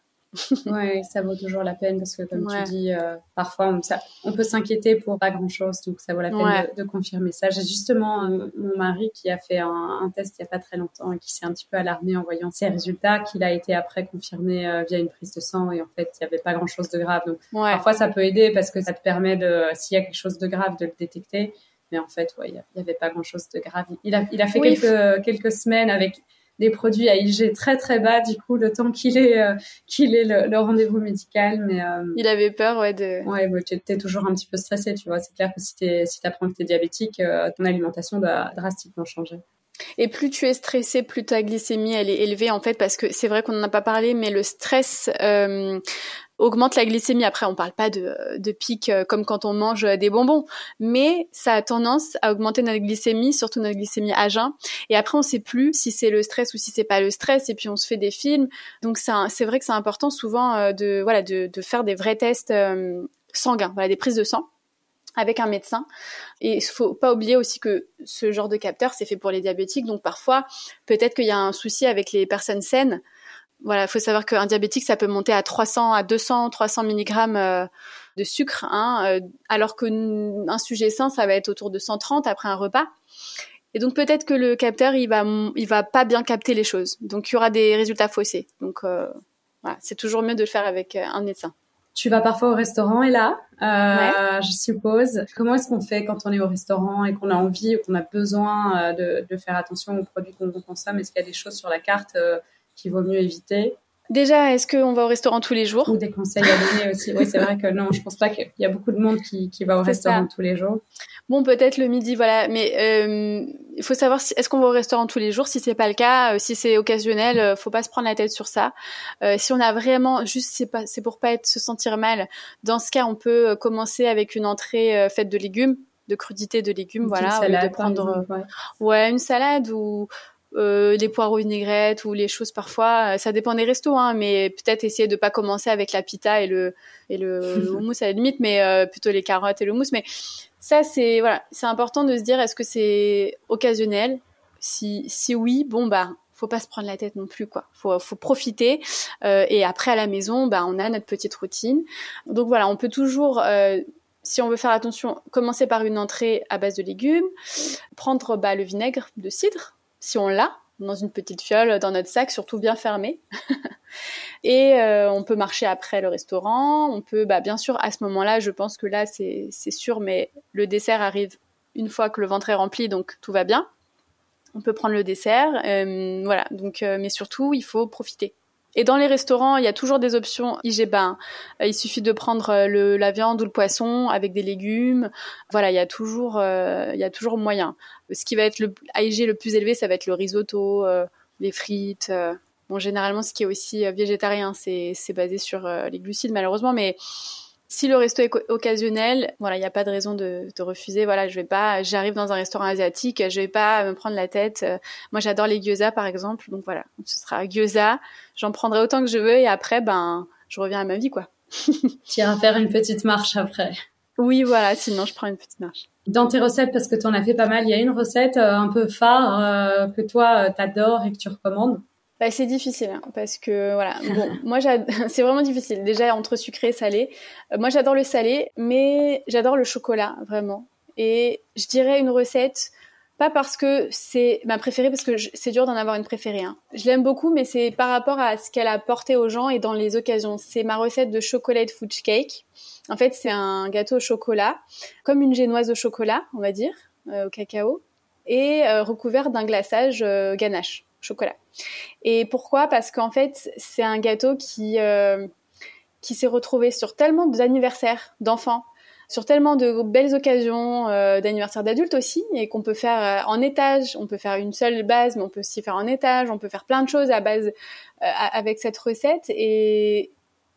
Ouais, *laughs* ça vaut toujours la peine parce que comme tu dis, euh, parfois on, ça, on peut s'inquiéter pour pas grand chose, donc ça vaut la peine de, confirmer ça. J'ai justement euh, mon mari qui a fait un, test il y a pas très longtemps et qui s'est un petit peu alarmé en voyant ses résultats, qu'il a été après confirmé via une prise de sang et en fait il y avait pas grand chose de grave. Donc parfois ça peut aider parce que ça te permet de, s'il y a quelque chose de grave, de le détecter. Mais en fait, il n'y avait pas grand-chose de grave. Il a, il a fait quelques, quelques semaines avec des produits à IG très très bas du coup le temps qu'il ait euh, qu'il ait le, rendez-vous médical mais euh, il avait peur ouais de ouais bah, tu es toujours un petit peu stressé tu vois. C'est clair que si tu si apprends que tu es diabétique euh, ton alimentation doit drastiquement changer et plus tu es stressé, plus ta glycémie elle est élevée en fait parce que c'est vrai qu'on n'en a pas parlé, mais le stress euh, augmente la glycémie. Après, on parle pas de, de pic euh, comme quand on mange des bonbons, mais ça a tendance à augmenter notre glycémie, surtout notre glycémie à jeun. Et après, on sait plus si c'est le stress ou si c'est pas le stress. Et puis on se fait des films. Donc c'est vrai que c'est important souvent euh, de voilà de, de, faire des vrais tests sanguins, voilà des prises de sang avec un médecin. Et il faut pas oublier aussi que ce genre de capteur, c'est fait pour les diabétiques. Donc parfois, peut-être qu'il y a un souci avec les personnes saines. Voilà, il faut savoir qu'un diabétique, ça peut monter à 300, à 200, 300 mg de sucre, hein, euh, alors qu'un sujet sain, ça va être autour de 130 après un repas. Et donc peut-être que le capteur, il va, il va pas bien capter les choses. Donc il y aura des résultats faussés. Donc euh, voilà, c'est toujours mieux de le faire avec euh, un médecin. Tu vas parfois au restaurant et là, euh, je suppose. Comment est-ce qu'on fait quand on est au restaurant et qu'on a envie ou qu'on a besoin euh, de, faire attention aux produits qu'on consomme? Est-ce qu'il y a des choses sur la carte euh, qu'il vaut mieux éviter? Déjà, est-ce qu'on va au restaurant tous les jours? Ou des conseils à donner aussi. Oui, c'est vrai que non, je pense pas qu'il y a beaucoup de monde qui, qui va au restaurant tous les jours. Bon, peut-être le midi, voilà. Mais euh, il faut savoir si, est-ce qu'on va au restaurant tous les jours? Si c'est pas le cas, euh, si c'est occasionnel, euh, faut pas se prendre la tête sur ça. Euh, si on a vraiment juste, c'est pas, c'est pour pas être se sentir mal. Dans ce cas, on peut commencer avec une entrée faite de légumes, de crudités de légumes, voilà, salade, de prendre, ouais. une salade ou euh, les poireaux vinaigrettes ou les choses parfois. Euh, ça dépend des restos, hein, mais peut-être essayer de pas commencer avec la pita et le et le, *laughs* houmous à la limite, mais euh, plutôt les carottes et le houmous. Mais ça, c'est voilà, c'est important de se dire est-ce que c'est occasionnel? Si si oui, bon bah faut pas se prendre la tête non plus quoi. Faut faut profiter euh, et après à la maison, bah on a notre petite routine. Donc voilà, on peut toujours si on veut faire attention, commencer par une entrée à base de légumes, prendre bah, le vinaigre de cidre, si on l'a, dans une petite fiole, dans notre sac, surtout bien fermé. *laughs* et euh, on peut marcher après le restaurant. On peut, bah, bien sûr, à ce moment-là, je pense que là, c'est sûr, mais le dessert arrive une fois que le ventre est rempli, donc tout va bien. On peut prendre le dessert, euh, voilà. Donc, euh, mais surtout, il faut profiter. Et dans les restaurants, il y a toujours des options IGBA. Il suffit de prendre le, la viande ou le poisson avec des légumes. Voilà, il y a toujours, il y a toujours moyen. Ce qui va être le AIG le plus élevé, ça va être le risotto, euh, les frites. Euh. Bon, généralement, ce qui est aussi euh, végétarien, c'est basé sur les glucides, malheureusement, mais si le resto est occasionnel, voilà, il n'y a pas de raison de, de, refuser. Voilà, je vais pas, j'arrive dans un restaurant asiatique, je vais pas me prendre la tête. Moi, j'adore les gyoza, par exemple, donc voilà, ce sera gyoza. J'en prendrai autant que je veux et après, ben, je reviens à ma vie, quoi. *laughs* tu iras faire une petite marche après. Oui, voilà, sinon je prends une petite marche. Dans tes recettes, parce que tu en as fait pas mal, il y a une recette euh, un peu phare euh, que toi, euh, t'adores et que tu recommandes? Bah, c'est difficile hein, parce que voilà. *laughs* Bon moi *laughs* c'est vraiment difficile. Déjà entre sucré et salé. Moi j'adore le salé mais j'adore le chocolat vraiment. Et je dirais une recette pas parce que c'est ma préférée parce que c'est dur d'en avoir une préférée hein. je l'aime beaucoup mais c'est par rapport à ce qu'elle a apporté aux gens et dans les occasions. C'est ma recette de chocolat fudge cake. En fait, c'est un gâteau au chocolat, comme une génoise au chocolat, on va dire, euh, au cacao, et euh, recouvert d'un glaçage euh, ganache, chocolat. Et pourquoi? Parce qu'en fait, c'est un gâteau qui qui s'est retrouvé sur tellement d'anniversaires d'enfants, sur tellement de belles occasions d'anniversaires d'adultes aussi, et qu'on peut faire en étage. On peut faire une seule base, mais on peut aussi faire en étage. On peut faire plein de choses à base avec cette recette. Et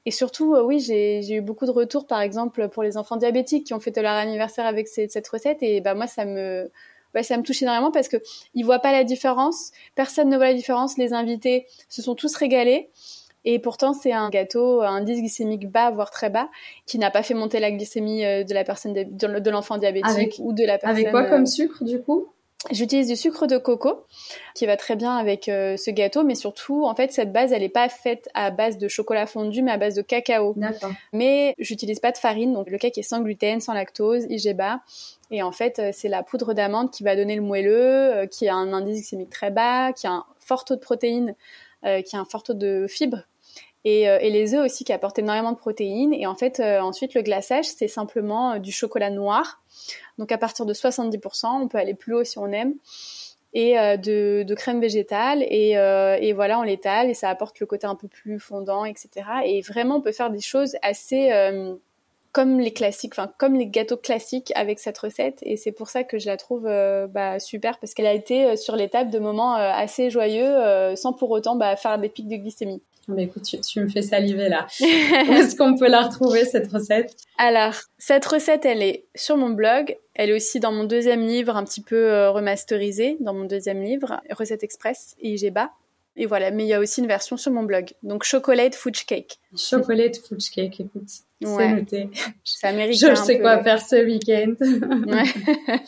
et surtout, oui, j'ai eu beaucoup de retours, par exemple, pour les enfants diabétiques qui ont fêté leur anniversaire avec cette recette. Et bah, moi, ça me, bah, ça me touche énormément parce que ils voient pas la différence. Personne ne voit la différence. Les invités se sont tous régalés. Et pourtant, c'est un gâteau, un indice glycémique bas, voire très bas, qui n'a pas fait monter la glycémie euh, de la personne, de l'enfant diabétique ou de la personne. Avec quoi comme euh, sucre, du coup? J'utilise du sucre de coco qui va très bien avec euh, ce gâteau, mais surtout, en fait, cette base, elle n'est pas faite à base de chocolat fondu, mais à base de cacao. Mais j'utilise pas de farine, donc le cake est sans gluten, sans lactose, IGBA. Et en fait, euh, c'est la poudre d'amande qui va donner le moelleux, euh, qui a un indice glycémique très bas, qui a un fort taux de protéines, qui a un fort taux de fibres. Et, et, les œufs aussi qui apportent énormément de protéines. Et en fait, ensuite, le glaçage, c'est simplement du chocolat noir donc à partir de 70%, on peut aller plus haut si on aime. Et euh, de, crème végétale euh, et, voilà on l'étale et ça apporte le côté un peu plus fondant etc et vraiment on peut faire des choses assez euh, comme les classiques, enfin comme les gâteaux classiques avec cette recette et c'est pour ça que je la trouve bah, super parce qu'elle a été sur l'étape de moments assez joyeux sans pour autant bah, faire des pics de glycémie. Mais écoute, tu, me fais saliver là. *laughs* Où est-ce qu'on peut la retrouver, cette recette? Alors, cette recette, elle est sur mon blog. Elle est aussi dans mon deuxième livre, un petit peu euh, remasterisé, dans mon deuxième livre, Recette Express, IGBA. Et voilà, mais il y a aussi une version sur mon blog. Donc, Chocolate Fudge Cake. Chocolate Fudge Cake, écoute. C'est noté. Ça mérite Je sais quoi faire ce week-end. *laughs* ouais.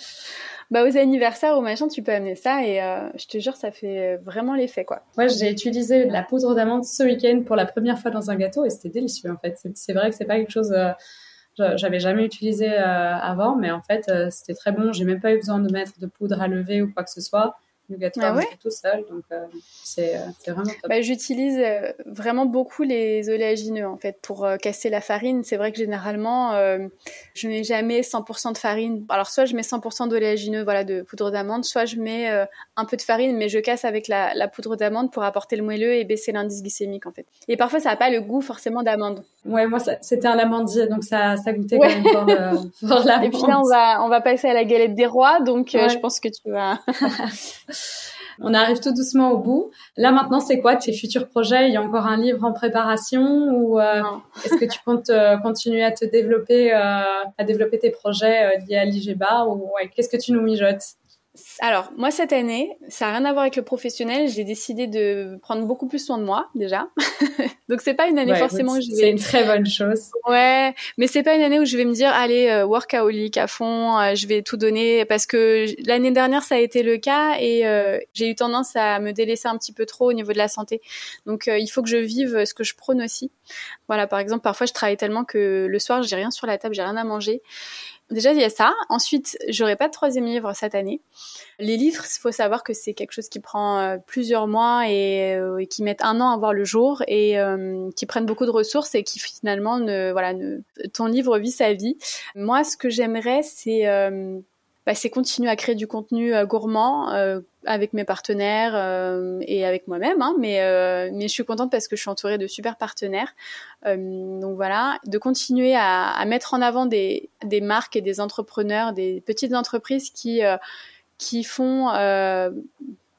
bah, aux anniversaires ou machin, tu peux amener ça et euh, je te jure, ça fait vraiment l'effet, quoi. Ouais, j'ai utilisé la poudre d'amande ce week-end pour la première fois dans un gâteau et c'était délicieux, en fait. C'est vrai que c'est pas quelque chose... Euh, j'avais jamais utilisé euh, avant, mais en fait, c'était très bon. J'ai même pas eu besoin de mettre de poudre à lever ou quoi que ce soit le gâteau tout seul. Donc, euh, c'est vraiment top. Bah, J'utilise euh, vraiment beaucoup les oléagineux, en fait, pour euh, casser la farine. C'est vrai que généralement, je mets jamais 100% de farine. Alors, soit je mets 100% d'oléagineux, voilà, de poudre d'amande, soit je mets un peu de farine, mais je casse avec la, la poudre d'amande pour apporter le moelleux et baisser l'indice glycémique, en fait. Et parfois, ça n'a pas le goût forcément d'amande. Ouais, moi, c'était un amandier, donc ça, ça goûtait quand même fort, *laughs* fort Et puis là, on va, on va passer à la galette des rois, donc je pense que tu vas... *laughs* On arrive tout doucement au bout. Là maintenant, c'est quoi tes futurs projets? Il y a encore un livre en préparation ou euh, est-ce que tu comptes euh, continuer à te développer, euh, à développer tes projets liés à l'IGBA ou qu'est-ce que tu nous mijotes? Alors, moi, cette année, ça n'a rien à voir avec le professionnel. J'ai décidé de prendre beaucoup plus soin de moi, déjà. *laughs* Donc, c'est pas une année forcément où je vais... C'est une très bonne chose. Ouais, mais c'est pas une année où je vais me dire, allez, euh, workaholic à fond, euh, je vais tout donner. Parce que l'année dernière, ça a été le cas et euh, j'ai eu tendance à me délaisser un petit peu trop au niveau de la santé. Donc, il faut que je vive ce que je prône aussi. Voilà, par exemple, parfois, je travaille tellement que le soir, j'ai rien sur la table, j'ai rien à manger. Déjà, il y a ça. Ensuite, j'aurai pas de troisième livre cette année. Les livres, il faut savoir que c'est quelque chose qui prend euh, plusieurs mois euh, et, qui mettent un an à voir le jour et euh, qui prennent beaucoup de ressources et qui finalement ne, voilà, ton livre vit sa vie. Moi, ce que j'aimerais, c'est bah, c'est continuer à créer du contenu gourmand avec mes partenaires et avec moi-même. Hein, mais, mais je suis contente parce que je suis entourée de super partenaires. donc voilà, de continuer à, à, mettre en avant des, des marques et des entrepreneurs, des petites entreprises qui qui font euh,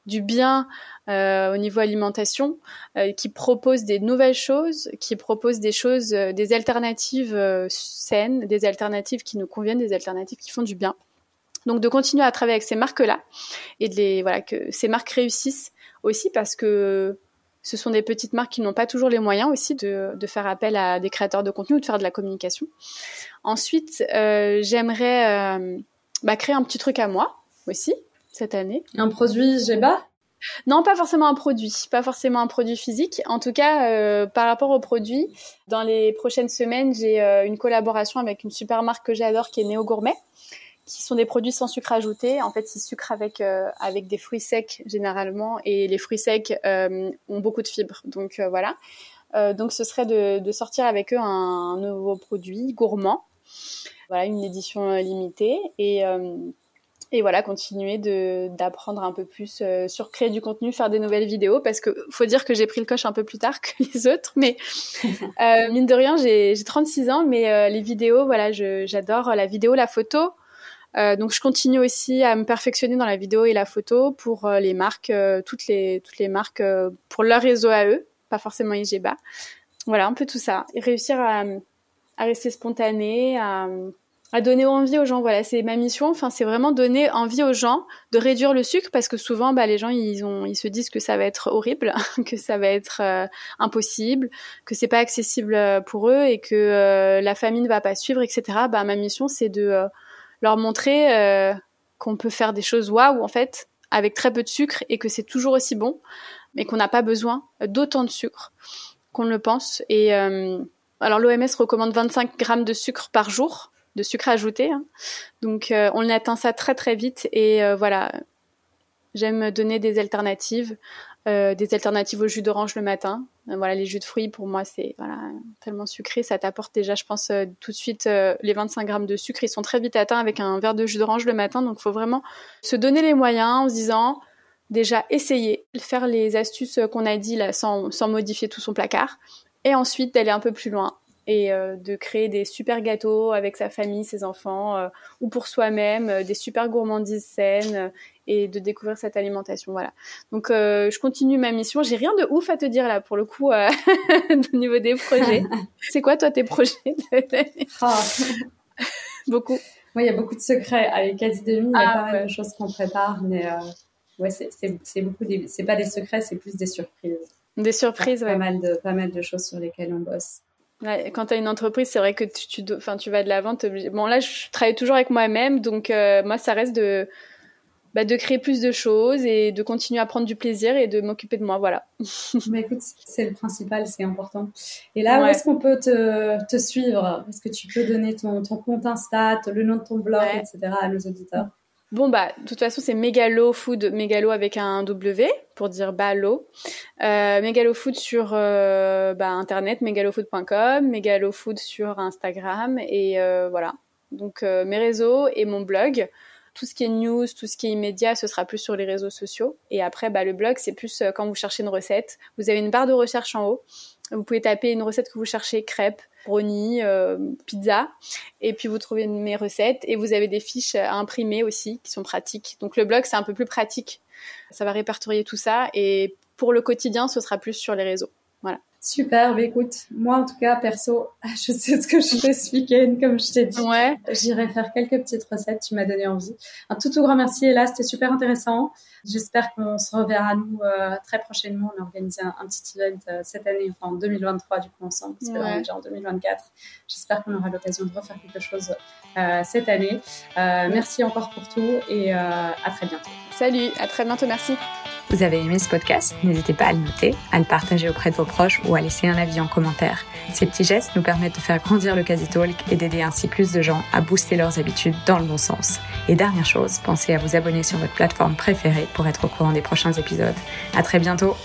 du bien euh, au niveau alimentation, euh, qui proposent des nouvelles choses, qui proposent des choses, des alternatives saines, des alternatives qui nous conviennent, des alternatives qui font du bien. Donc de continuer à travailler avec ces marques-là et de les voilà que ces marques réussissent aussi parce que ce sont des petites marques qui n'ont pas toujours les moyens aussi de, de, faire appel à des créateurs de contenu ou de faire de la communication. Ensuite, j'aimerais bah, créer un petit truc à moi aussi cette année. Un produit GEBA non, pas forcément un produit, pas forcément un produit physique. En tout cas, euh, par rapport au produit, dans les prochaines semaines, j'ai euh, une collaboration avec une super marque que j'adore qui est Néo Gourmet, qui sont des produits sans sucre ajouté. En fait, ils sucrent avec euh, avec des fruits secs généralement, et les fruits secs ont beaucoup de fibres. Donc voilà. donc ce serait de, de, sortir avec eux un, un, nouveau produit gourmand. Voilà, une édition limitée et et voilà, continuer d'apprendre un peu plus euh, sur créer du contenu, faire des nouvelles vidéos, parce que faut dire que j'ai pris le coche un peu plus tard *laughs* que les autres, mais *laughs* euh, mine de rien, j'ai 36 ans, mais euh, les vidéos, voilà, j'adore la vidéo, la photo. Donc je continue aussi à me perfectionner dans la vidéo et la photo pour les marques, toutes les toutes les marques pour leur réseau à eux, pas forcément IGBA. voilà, un peu tout ça. Et réussir à, à rester spontané, à, à donner envie aux gens. Voilà, c'est ma mission. Enfin, c'est vraiment donner envie aux gens de réduire le sucre parce que souvent, bah, les gens ils ont, ils se disent que ça va être horrible, *laughs* que ça va être euh, impossible, que c'est pas accessible euh, pour eux et que euh, la famille ne va pas suivre, etc. Bah, ma mission, c'est de leur montrer qu'on peut faire des choses waouh en fait avec très peu de sucre et que c'est toujours aussi bon, mais qu'on n'a pas besoin d'autant de sucre qu'on le pense. Et alors l'OMS recommande 25 grammes de sucre par jour de sucre ajouté. Hein. Donc euh, on atteint ça très très vite et euh, voilà, j'aime donner des alternatives, euh, des alternatives au jus d'orange le matin. voilà, les jus de fruits pour moi c'est voilà tellement sucré, ça t'apporte déjà, je pense tout de suite les 25 grammes de sucre, ils sont très vite atteints avec un verre de jus d'orange le matin. Donc il faut vraiment se donner les moyens en se disant déjà essayer, faire les astuces qu'on a dit là sans, sans modifier tout son placard, et ensuite d'aller un peu plus loin et euh, de créer des super gâteaux avec sa famille, ses enfants, euh, ou pour soi-même, euh, des super gourmandises saines et de découvrir cette alimentation. Voilà. Donc je continue ma mission. J'ai rien de ouf à te dire là pour le coup *laughs* au niveau des projets. *laughs* C'est quoi toi tes projets ah. *laughs* Beaucoup. Oui, il y a beaucoup de secrets avec quasi demi. Il y a ah, pas mal de choses qu'on prépare, mais ouais, c'est beaucoup. C'est pas des secrets, c'est plus des surprises. Des surprises, pas, ouais. mal de pas mal de choses sur lesquelles on bosse quand tu as une entreprise, c'est vrai que tu, tu, tu vas de l'avant. Bon, là, je travaille toujours avec moi-même, donc euh, moi, ça reste de, bah, de créer plus de choses et de continuer à prendre du plaisir et de m'occuper de moi. Voilà. *laughs* Mais écoute, c'est le principal, c'est important. Et là, où est-ce qu'on peut te, te suivre? Est-ce que tu peux donner ton, ton compte Insta, le nom de ton blog, etc. à nos auditeurs? Bon, bah, de toute façon, c'est Megalo Food, Megalo avec un W pour dire balo. Euh, Megalo Food sur euh, bah, internet, megalofood.com, Megalo Food sur Instagram et euh, voilà. Donc euh, mes réseaux et mon blog. Tout ce qui est news, tout ce qui est immédiat, ce sera plus sur les réseaux sociaux. Et après, bah, le blog, c'est plus euh, quand vous cherchez une recette. Vous avez une barre de recherche en haut. Vous pouvez taper une recette que vous cherchez, crêpes, brownie, euh, pizza. Et puis vous trouvez mes recettes et vous avez des fiches à imprimer aussi qui sont pratiques. Donc le blog, c'est un peu plus pratique. Ça va répertorier tout ça. Et pour le quotidien, ce sera plus sur les réseaux. Super, bah écoute, moi en tout cas, perso, *laughs* je sais ce que je fais ce week-end, comme je t'ai dit. Ouais. J'irai faire quelques petites recettes, tu m'as donné envie. Un tout, tout grand merci, et là, c'était super intéressant. J'espère qu'on se reverra, nous, euh, très prochainement. On a organisé un, petit event euh, cette année, enfin en 2023, du coup, ensemble, parce qu'on est déjà en 2024. J'espère qu'on aura l'occasion de refaire quelque chose euh, cette année. merci encore pour tout, et à très bientôt. Salut, à très bientôt, merci. Vous avez aimé ce podcast? N'hésitez pas à le noter, à le partager auprès de vos proches ou à laisser un avis en commentaire. Ces petits gestes nous permettent de faire grandir le Quasi Talk et d'aider ainsi plus de gens à booster leurs habitudes dans le bon sens. Et dernière chose, pensez à vous abonner sur votre plateforme préférée pour être au courant des prochains épisodes. À très bientôt